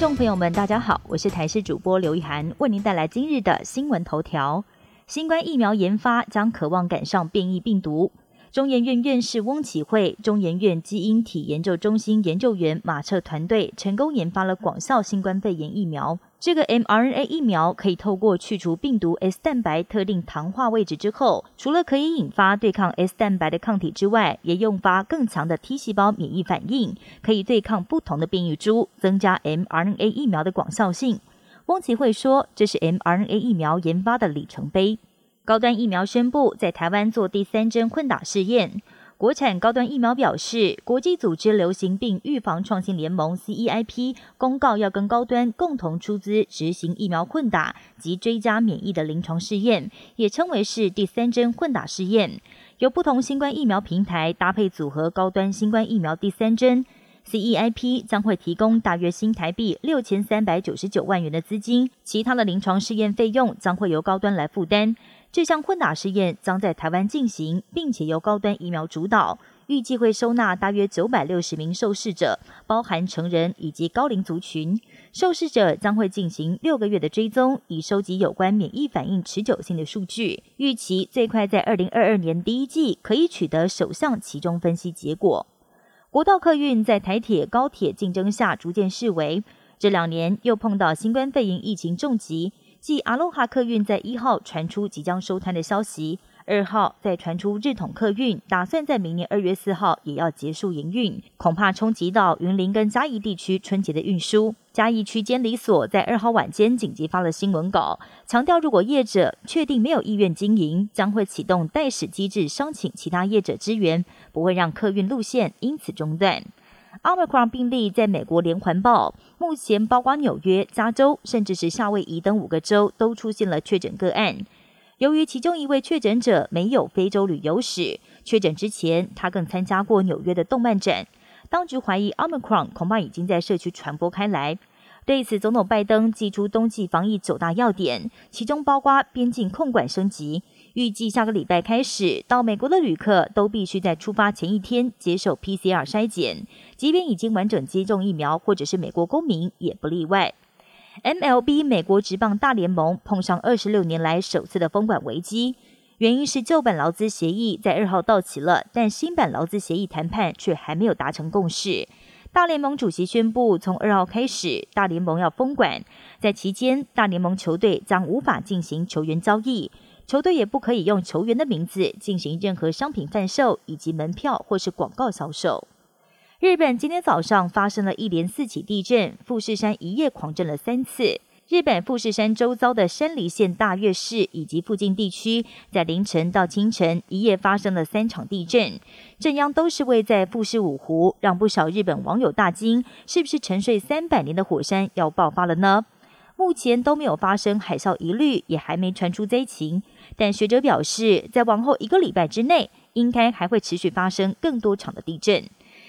众朋友们，大家好，我是台视主播刘雨涵，为您带来今日的新闻头条。新冠疫苗研发将渴望赶上变异病毒。中研院院士翁启惠、中研院基因体研究中心研究员马彻团队成功研发了广效新冠肺炎疫苗。这个 mRNA 疫苗可以透过去除病毒 S 蛋白特定糖化位置之后，除了可以引发对抗 S 蛋白的抗体之外，也诱发更强的 T 细胞免疫反应，可以对抗不同的变异株，增加 mRNA 疫苗的广效性。翁启惠说：“这是 mRNA 疫苗研发的里程碑。”高端疫苗宣布在台湾做第三针混打试验。国产高端疫苗表示，国际组织流行病预防创新联盟 （CEIP） 公告要跟高端共同出资执行疫苗混打及追加免疫的临床试验，也称为是第三针混打试验。由不同新冠疫苗平台搭配组合高端新冠疫苗第三针，CEIP 将会提供大约新台币六千三百九十九万元的资金，其他的临床试验费用将会由高端来负担。这项混打试验将在台湾进行，并且由高端疫苗主导，预计会收纳大约九百六十名受试者，包含成人以及高龄族群。受试者将会进行六个月的追踪，以收集有关免疫反应持久性的数据。预期最快在二零二二年第一季可以取得首项其中分析结果。国道客运在台铁、高铁竞争下逐渐式微，这两年又碰到新冠肺炎疫情重击。继阿罗哈客运在一号传出即将收摊的消息，二号再传出日统客运打算在明年二月四号也要结束营运，恐怕冲击到云林跟嘉义地区春节的运输。嘉义区监理所在二号晚间紧急发了新闻稿，强调如果业者确定没有意愿经营，将会启动代使机制，商请其他业者支援，不会让客运路线因此中断。奥密克戎病例在美国连环爆，目前包括纽约、加州，甚至是夏威夷等五个州都出现了确诊个案。由于其中一位确诊者没有非洲旅游史，确诊之前他更参加过纽约的动漫展，当局怀疑奥密克戎恐怕已经在社区传播开来。对此，总统拜登寄出冬季防疫九大要点，其中包括边境控管升级。预计下个礼拜开始，到美国的旅客都必须在出发前一天接受 PCR 筛检，即便已经完整接种疫苗或者是美国公民也不例外。MLB 美国职棒大联盟碰上二十六年来首次的封管危机，原因是旧版劳资协议在二号到期了，但新版劳资协议谈判却还没有达成共识。大联盟主席宣布，从二号开始，大联盟要封管，在期间，大联盟球队将无法进行球员交易。球队也不可以用球员的名字进行任何商品贩售以及门票或是广告销售。日本今天早上发生了一连四起地震，富士山一夜狂震了三次。日本富士山周遭的山梨县大月市以及附近地区，在凌晨到清晨一夜发生了三场地震，震央都是位在富士五湖，让不少日本网友大惊：是不是沉睡三百年的火山要爆发了呢？目前都没有发生海啸疑虑，也还没传出灾情。但学者表示，在往后一个礼拜之内，应该还会持续发生更多场的地震。